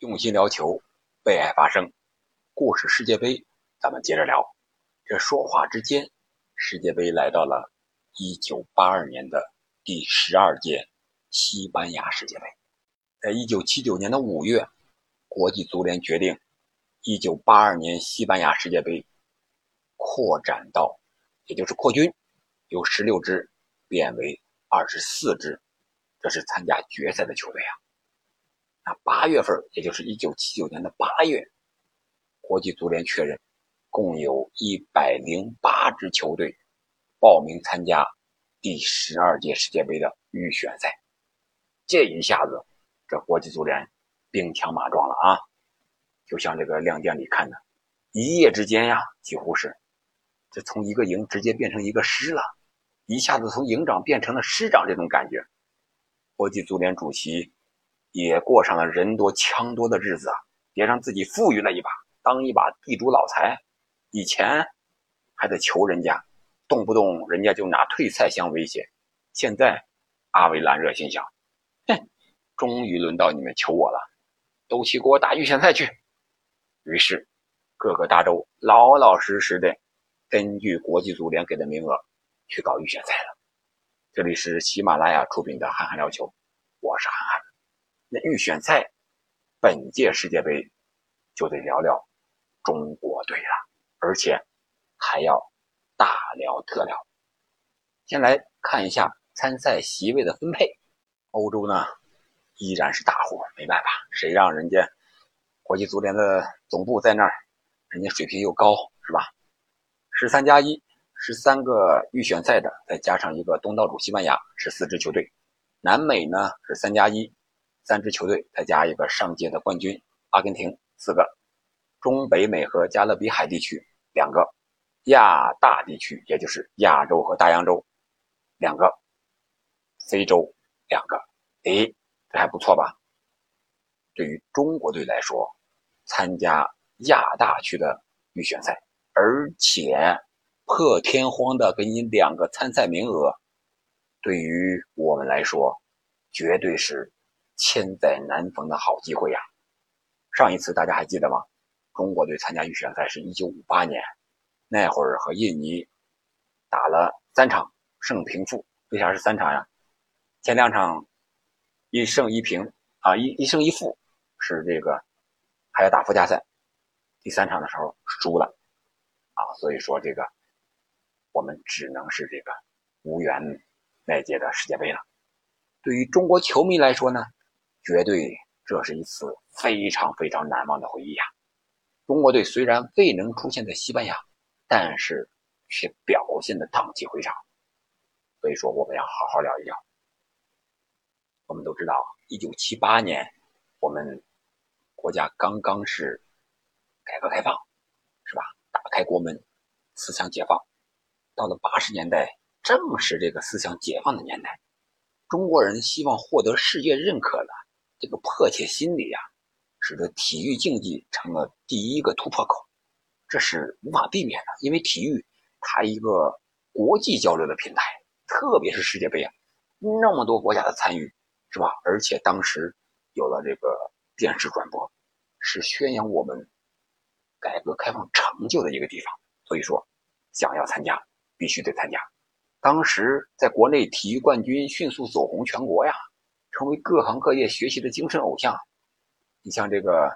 用心聊球，为爱发声。故事世界杯，咱们接着聊。这说话之间，世界杯来到了一九八二年的第十二届西班牙世界杯。在一九七九年的五月，国际足联决定，一九八二年西班牙世界杯扩展到，也就是扩军，由十六支变为二十四支，这是参加决赛的球队啊。那八月份，也就是一九七九年的八月，国际足联确认，共有一百零八支球队报名参加第十二届世界杯的预选赛。这一下子，这国际足联兵强马壮了啊！就像这个亮剑里看的，一夜之间呀，几乎是这从一个营直接变成一个师了，一下子从营长变成了师长，这种感觉。国际足联主席。也过上了人多枪多的日子啊！也让自己富裕了一把，当一把地主老财。以前还得求人家，动不动人家就拿退赛相威胁。现在阿维兰热心想：哼，终于轮到你们求我了，都去给我打预选赛去。于是各个大洲老老实实的根据国际足联给的名额去搞预选赛了。这里是喜马拉雅出品的《憨憨聊球》，我是憨憨。那预选赛，本届世界杯就得聊聊中国队了，而且还要大聊特聊。先来看一下参赛席位的分配。欧洲呢依然是大户，没办法，谁让人家国际足联的总部在那儿，人家水平又高，是吧？十三加一，十三个预选赛的，再加上一个东道主西班牙，十四支球队。南美呢是三加一。三支球队再加一个上届的冠军阿根廷，四个；中北美和加勒比海地区两个；亚大地区也就是亚洲和大洋洲两个；非洲两个。诶，这还不错吧？对于中国队来说，参加亚大区的预选赛，而且破天荒的给你两个参赛名额，对于我们来说，绝对是。千载难逢的好机会呀！上一次大家还记得吗？中国队参加预选赛是一九五八年，那会儿和印尼打了三场胜平负。为啥是三场呀？前两场一胜一平啊，一一胜一负是这个还要打附加赛，第三场的时候输了啊，所以说这个我们只能是这个无缘那届的世界杯了。对于中国球迷来说呢？绝对，这是一次非常非常难忘的回忆呀！中国队虽然未能出现在西班牙，但是却表现的荡气回肠。所以说，我们要好好聊一聊。我们都知道，一九七八年，我们国家刚刚是改革开放，是吧？打开国门，思想解放。到了八十年代，正是这个思想解放的年代，中国人希望获得世界认可的。这个迫切心理呀，使得体育竞技成了第一个突破口，这是无法避免的。因为体育它一个国际交流的平台，特别是世界杯啊，那么多国家的参与，是吧？而且当时有了这个电视转播，是宣扬我们改革开放成就的一个地方。所以说，想要参加，必须得参加。当时在国内体育冠军迅速走红全国呀。成为各行各业学习的精神偶像。你像这个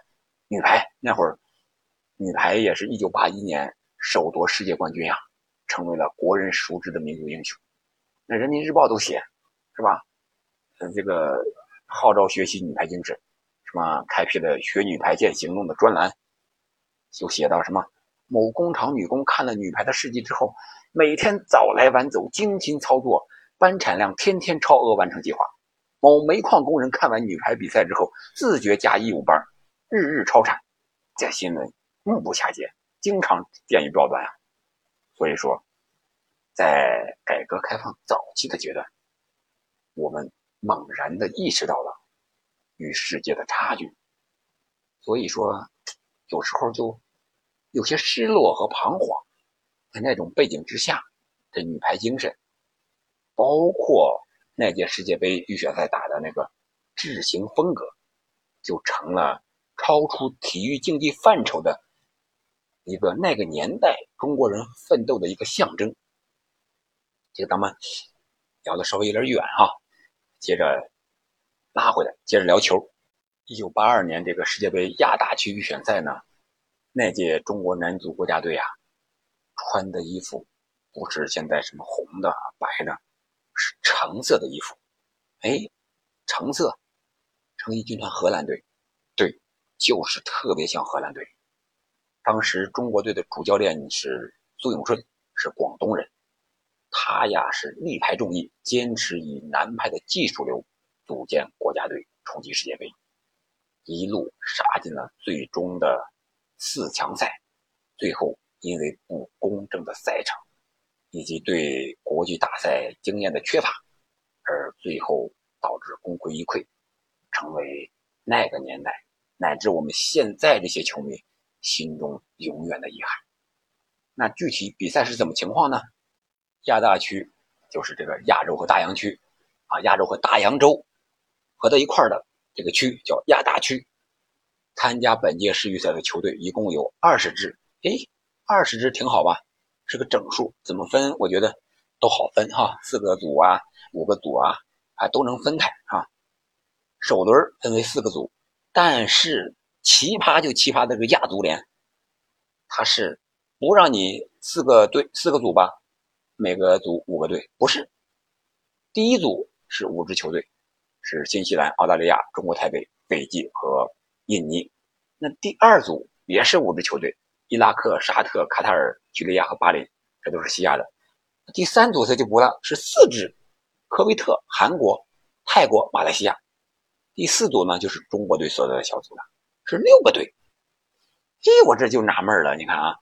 女排那会儿，女排也是一九八一年首夺世界冠军呀，成为了国人熟知的民族英雄。那人民日报都写，是吧？呃，这个号召学习女排精神，什么开辟了“学女排见行动”的专栏，就写到什么某工厂女工看了女排的事迹之后，每天早来晚走，精心操作，班产量天天超额完成计划。某煤矿工人看完女排比赛之后，自觉加义务班，日日超产。这新闻目不暇接，经常见于报端啊。所以说，在改革开放早期的阶段，我们猛然的意识到了与世界的差距。所以说，有时候就有些失落和彷徨。在那种背景之下，这女排精神，包括。那届世界杯预选赛打的那个制型风格，就成了超出体育竞技范畴的一个那个年代中国人奋斗的一个象征。这个咱们聊的稍微有点远哈，接着拉回来，接着聊球。一九八二年这个世界杯亚大区预选赛呢，那届中国男足国家队啊，穿的衣服不是现在什么红的、白的，是橙色的衣服。哎，橙色，成衣军团荷兰队，对，就是特别像荷兰队。当时中国队的主教练是苏永顺，是广东人。他呀是力排众议，坚持以南派的技术流组建国家队，冲击世界杯，一路杀进了最终的四强赛。最后因为不公正的赛程，以及对国际大赛经验的缺乏，而最后导致功亏一篑，成为那个年代乃至我们现在这些球迷心中永远的遗憾。那具体比赛是怎么情况呢？亚大区就是这个亚洲和大洋区，啊，亚洲和大洋洲合在一块的这个区叫亚大区。参加本届世预赛的球队一共有二十支，哎，二十支挺好吧？是个整数，怎么分？我觉得都好分哈，四个组啊，五个组啊，啊都能分开啊。首轮分为四个组，但是奇葩就奇葩的这个亚足联，它是不让你四个队四个组吧？每个组五个队，不是，第一组是五支球队，是新西兰、澳大利亚、中国台北、斐济和印尼。那第二组也是五支球队，伊拉克、沙特、卡塔尔、叙利亚和巴林，这都是西亚的。第三组它就不了，是四支，科威特、韩国、泰国、马来西亚。第四组呢就是中国队所在的小组了，是六个队。嘿，我这就纳闷了，你看啊。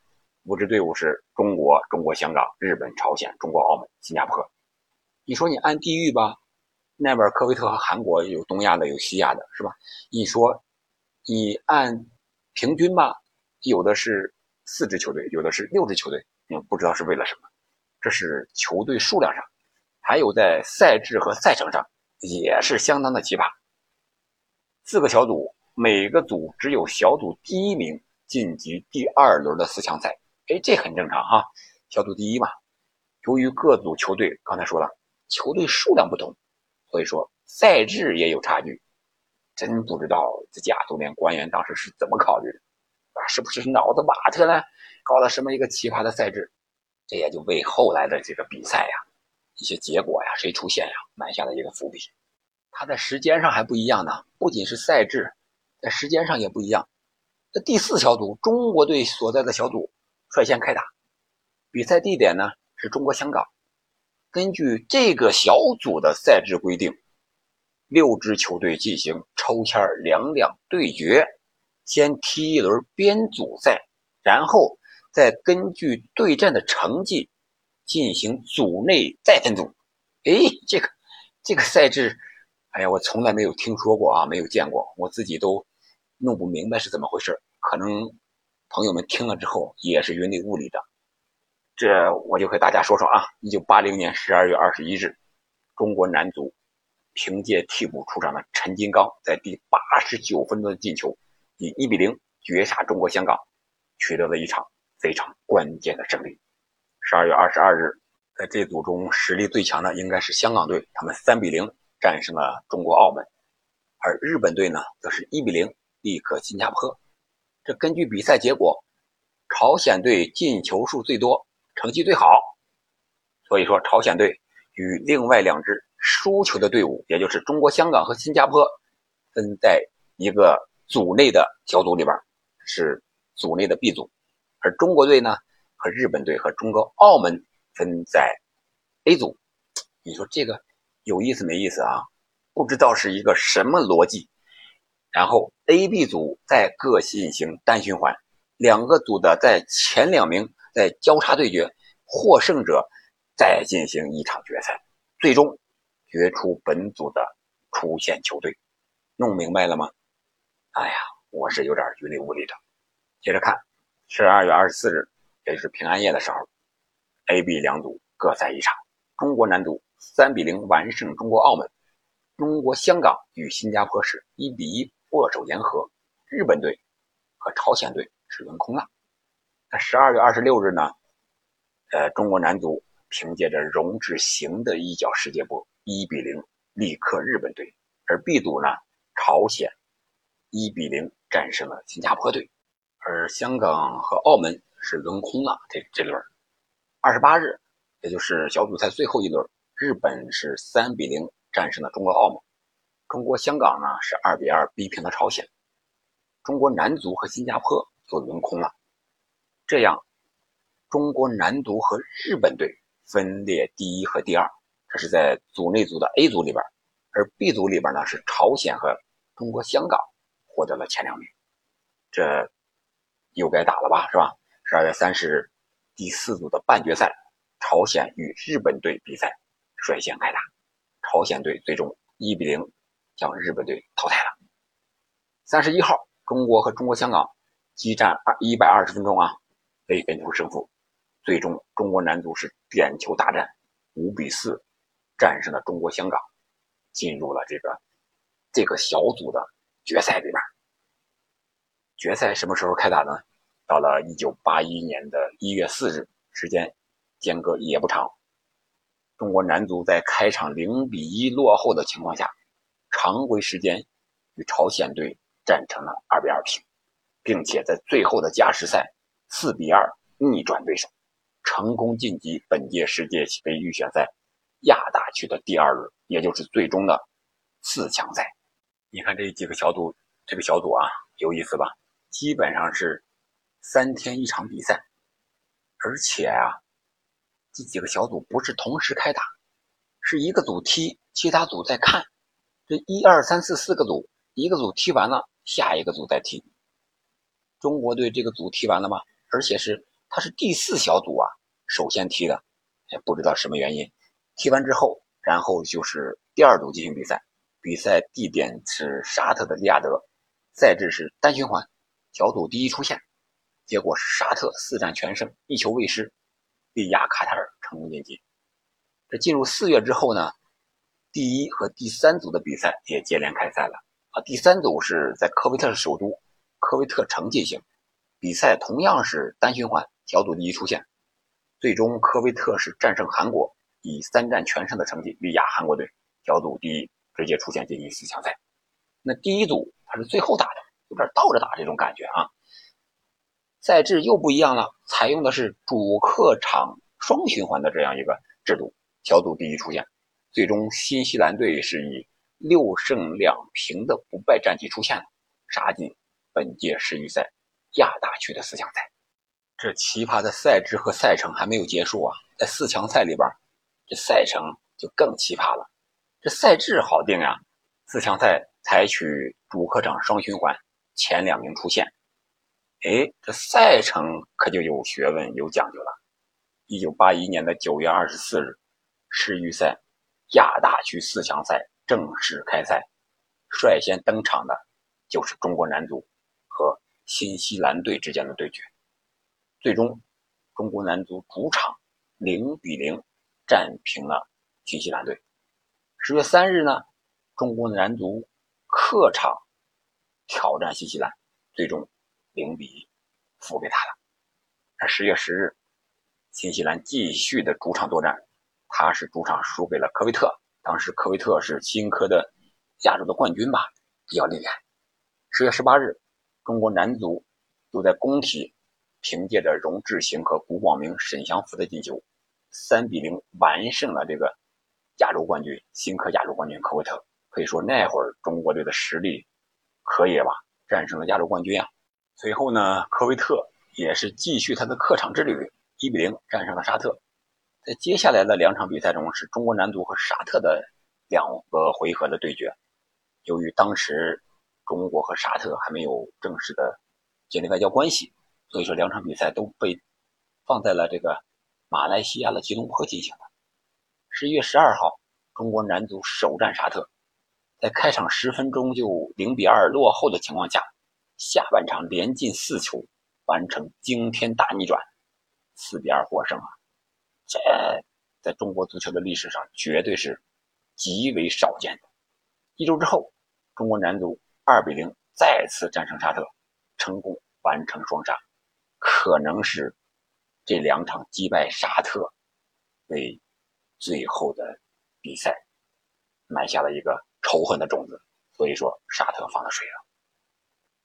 五支队伍是中国、中国香港、日本、朝鲜、中国澳门、新加坡。你说你按地域吧，那边科威特和韩国有东亚的，有西亚的，是吧？你说你按平均吧，有的是四支球队，有的是六支球队，嗯，不知道是为了什么。这是球队数量上，还有在赛制和赛程上也是相当的奇葩。四个小组，每个组只有小组第一名晋级第二轮的四强赛。哎，这很正常哈，小组第一嘛。由于各组球队刚才说了，球队数量不同，所以说赛制也有差距。真不知道这亚足联官员当时是怎么考虑的，是不是脑子瓦特呢？搞了什么一个奇葩的赛制？这也就为后来的这个比赛呀，一些结果呀，谁出现呀，埋下了一个伏笔。它在时间上还不一样呢，不仅是赛制，在时间上也不一样。这第四小组，中国队所在的小组。率先开打，比赛地点呢是中国香港。根据这个小组的赛制规定，六支球队进行抽签两两对决，先踢一轮编组赛，然后再根据对战的成绩进行组内再分组。哎，这个这个赛制，哎呀，我从来没有听说过啊，没有见过，我自己都弄不明白是怎么回事，可能。朋友们听了之后也是云里雾里的，这我就和大家说说啊。一九八零年十二月二十一日，中国男足凭借替补出场的陈金刚在第八十九分钟的进球，以一比零绝杀中国香港，取得了一场非常关键的胜利。十二月二十二日，在这组中实力最强的应该是香港队，他们三比零战胜了中国澳门，而日本队呢，则是一比零力克新加坡。这根据比赛结果，朝鲜队进球数最多，成绩最好，所以说朝鲜队与另外两支输球的队伍，也就是中国香港和新加坡，分在一个组内的小组里边，是组内的 B 组，而中国队呢和日本队和中国澳门分在 A 组。你说这个有意思没意思啊？不知道是一个什么逻辑。然后 A、B 组再各进行单循环，两个组的在前两名再交叉对决，获胜者再进行一场决赛，最终决出本组的出线球队。弄明白了吗？哎呀，我是有点云里雾里的。接着看，十二月二十四日，也就是平安夜的时候，A、B 两组各赛一场，中国男足三比零完胜中国澳门，中国香港与新加坡是一比一。握手言和，日本队和朝鲜队是轮空了。那十二月二十六日呢，呃，中国男足凭借着荣志行的一脚世界波，一比零力克日本队，而 B 组呢，朝鲜一比零战胜了新加坡队，而香港和澳门是轮空了。这这轮二十八日，也就是小组赛最后一轮，日本是三比零战胜了中国澳门。中国香港呢是二比二逼平了朝鲜，中国男足和新加坡就轮空了，这样中国男足和日本队分列第一和第二，这是在组内组的 A 组里边，而 B 组里边呢是朝鲜和中国香港获得了前两名，这又该打了吧，是吧？十二月三十日，第四组的半决赛，朝鲜与日本队比赛率先开打，朝鲜队最终一比零。将日本队淘汰了。三十一号，中国和中国香港激战二一百二十分钟啊，被分出胜负。最终，中国男足是点球大战，五比四战胜了中国香港，进入了这个这个小组的决赛里边。决赛什么时候开打呢？到了一九八一年的一月四日，时间间隔也不长。中国男足在开场零比一落后的情况下。常规时间与朝鲜队战成了二比二平，并且在最后的加时赛四比二逆转对手，成功晋级本届世界杯预选赛亚大区的第二轮，也就是最终的四强赛。你看这几个小组，这个小组啊有意思吧？基本上是三天一场比赛，而且啊，这几个小组不是同时开打，是一个组踢，其他组在看。这一二三四四个组，一个组踢完了，下一个组再踢。中国队这个组踢完了吗？而且是他是第四小组啊，首先踢的，也不知道什么原因。踢完之后，然后就是第二组进行比赛，比赛地点是沙特的利雅得，赛制是单循环，小组第一出线，结果沙特四战全胜，一球未失，力压卡塔尔成功晋级。这进入四月之后呢？第一和第三组的比赛也接连开赛了啊！第三组是在科威特首都科威特城进行比赛，同样是单循环，小组第一出线，最终科威特是战胜韩国，以三战全胜的成绩力压韩国队，小组第一，直接出现晋级四强赛。那第一组它是最后打的，有点倒着打这种感觉啊。赛制又不一样了，采用的是主客场双循环的这样一个制度，小组第一出线。最终，新西兰队是以六胜两平的不败战绩出现了，杀进本届世预赛亚大区的四强赛。这奇葩的赛制和赛程还没有结束啊！在四强赛里边，这赛程就更奇葩了。赛制好定呀，四强赛采取主客场双循环，前两名出线。哎，这赛程可就有学问、有讲究了。一九八一年的九月二十四日，世预赛。亚大区四强赛正式开赛，率先登场的就是中国男足和新西兰队之间的对决。最终，中国男足主场零比零战平了新西兰队。十月三日呢，中国男足客场挑战新西兰，最终零比一输给他了。而十月十日，新西兰继续的主场作战。他是主场输给了科威特，当时科威特是新科的亚洲的冠军吧，比较厉害。十月十八日，中国男足就在工体，凭借着荣志行和古广明、沈祥福的进球，三比零完胜了这个亚洲冠军新科亚洲冠军科威特。可以说那会儿中国队的实力可以吧，战胜了亚洲冠军啊。随后呢，科威特也是继续他的客场之旅，一比零战胜了沙特。在接下来的两场比赛中，是中国男足和沙特的两个回合的对决。由于当时中国和沙特还没有正式的建立外交关系，所以说两场比赛都被放在了这个马来西亚的吉隆坡进行的。十一月十二号，中国男足首战沙特，在开场十分钟就零比二落后的情况下，下半场连进四球，完成惊天大逆转，四比二获胜啊！这在中国足球的历史上绝对是极为少见的。一周之后，中国男足二比零再次战胜沙特，成功完成双杀，可能是这两场击败沙特为最后的比赛埋下了一个仇恨的种子。所以说，沙特放了水了。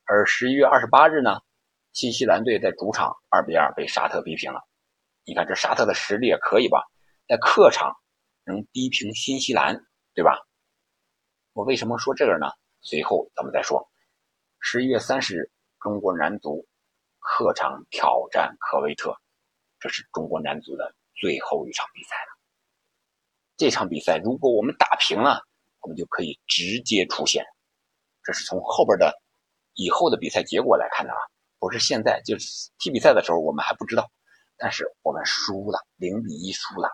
而十一月二十八日呢，新西兰队在主场二比二被沙特逼平了。你看这沙特的实力也可以吧，在客场能逼平新西兰，对吧？我为什么说这个呢？随后咱们再说。十一月三十日，中国男足客场挑战科威特，这是中国男足的最后一场比赛了。这场比赛如果我们打平了，我们就可以直接出线。这是从后边的以后的比赛结果来看的啊，不是现在就是踢比赛的时候我们还不知道。但是我们输了，零比一输了。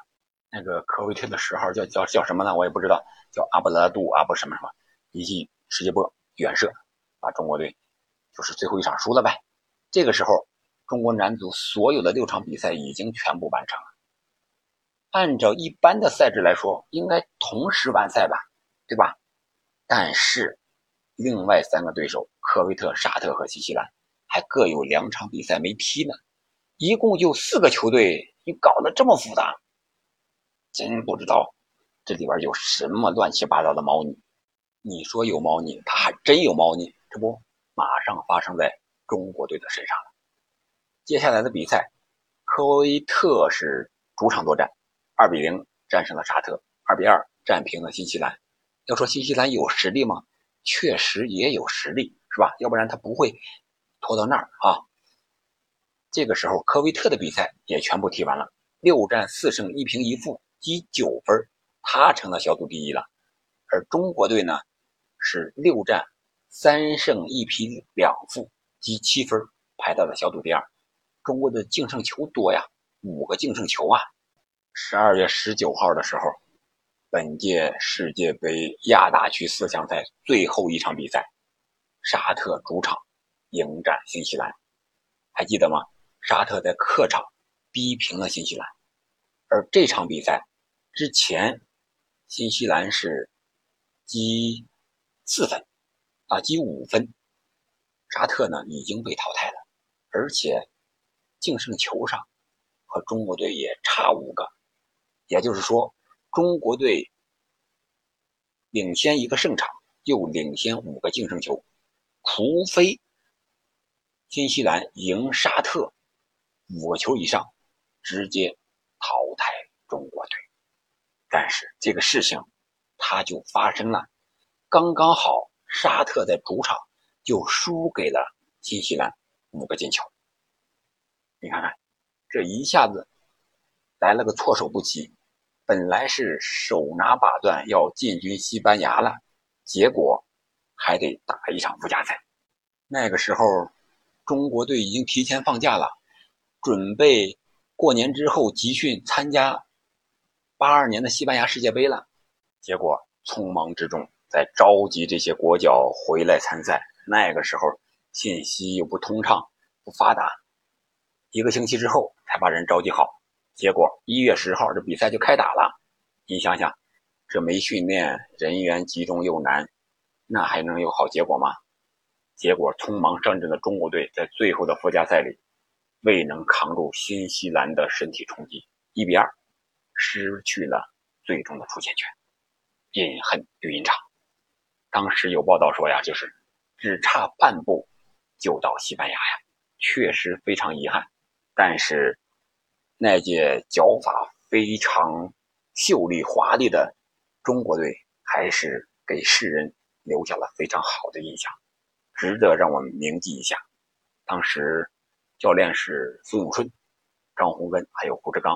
那个科威特的十号叫叫叫什么呢？我也不知道，叫阿布拉杜啊，不什么什么，一记世界波远射。把中国队就是最后一场输了呗。这个时候，中国男足所有的六场比赛已经全部完成了。按照一般的赛制来说，应该同时完赛吧，对吧？但是另外三个对手科威特、沙特和新西兰还各有两场比赛没踢呢。一共就四个球队，你搞得这么复杂，真不知道这里边有什么乱七八糟的猫腻。你说有猫腻，他还真有猫腻。这不，马上发生在中国队的身上了。接下来的比赛，科威特是主场作战，二比零战胜了沙特，二比二战平了新西兰。要说新西兰有实力吗？确实也有实力，是吧？要不然他不会拖到那儿啊。这个时候，科威特的比赛也全部踢完了，六战四胜一平一负，积九分，他成了小组第一了。而中国队呢，是六战。三胜一平两负，积七分，排到了小组第二。中国的净胜球多呀，五个净胜球啊！十二月十九号的时候，本届世界杯亚大区四强赛最后一场比赛，沙特主场迎战新西兰，还记得吗？沙特在客场逼平了新西兰，而这场比赛之前，新西兰是积四分。啊，积五分，沙特呢已经被淘汰了，而且净胜球上和中国队也差五个，也就是说，中国队领先一个胜场，又领先五个净胜球，除非新西兰赢沙特五个球以上，直接淘汰中国队。但是这个事情它就发生了，刚刚好。沙特在主场就输给了新西兰五个进球，你看看，这一下子来了个措手不及。本来是手拿把攥要进军西班牙了，结果还得打一场附加赛。那个时候，中国队已经提前放假了，准备过年之后集训参加八二年的西班牙世界杯了。结果匆忙之中。在召集这些国脚回来参赛，那个时候信息又不通畅、不发达，一个星期之后才把人召集好。结果一月十号这比赛就开打了。你想想，这没训练，人员集中又难，那还能有好结果吗？结果匆忙上阵的中国队在最后的附加赛里，未能扛住新西兰的身体冲击，一比二失去了最终的出线权，饮恨绿茵场。当时有报道说呀，就是只差半步就到西班牙呀，确实非常遗憾。但是那届脚法非常秀丽华丽的中国队，还是给世人留下了非常好的印象，值得让我们铭记一下。当时教练是苏永春、张洪根，还有胡志刚，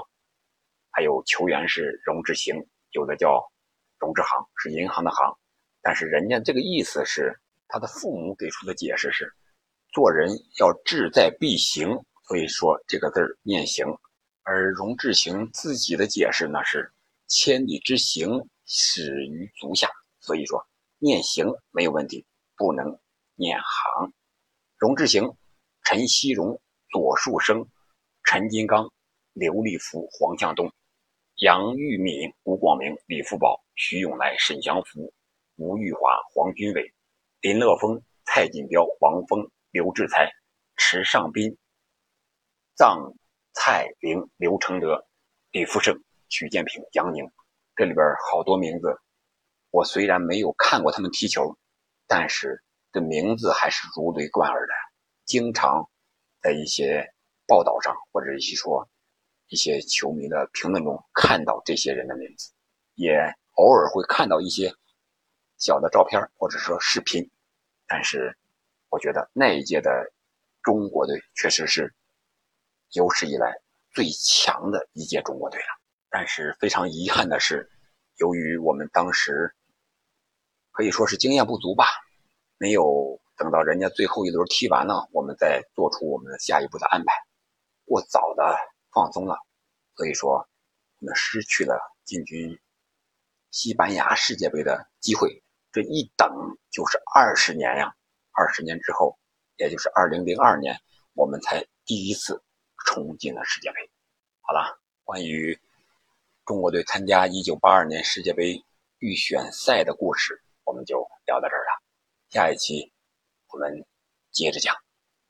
还有球员是荣志行，有的叫荣志行，是银行的行。但是人家这个意思是，他的父母给出的解释是，做人要志在必行，所以说这个字念行。而荣志行自己的解释呢是，千里之行，始于足下，所以说念行没有问题，不能念行。荣志行，陈锡荣、左树生、陈金刚、刘立福、黄向东、杨玉敏、吴广明、李福宝、徐永来、沈祥福。吴玉华、黄军伟、林乐峰、蔡锦标、王峰、刘志才、池尚斌、臧蔡玲、刘承德、李福胜、曲建平、杨宁，这里边好多名字。我虽然没有看过他们踢球，但是这名字还是如雷贯耳的，经常在一些报道上或者一些说一些球迷的评论中看到这些人的名字，也偶尔会看到一些小的照片或者说视频。但是，我觉得那一届的中国队确实是有史以来最强的一届中国队了。但是非常遗憾的是，由于我们当时可以说是经验不足吧，没有等到人家最后一轮踢完了，我们再做出我们下一步的安排，过早的放松了，所以说我们失去了进军西班牙世界杯的机会。这一等就是二十年呀！二十年之后，也就是二零零二年，我们才第一次冲进了世界杯。好了，关于中国队参加一九八二年世界杯预选赛的故事，我们就聊到这儿了。下一期我们接着讲。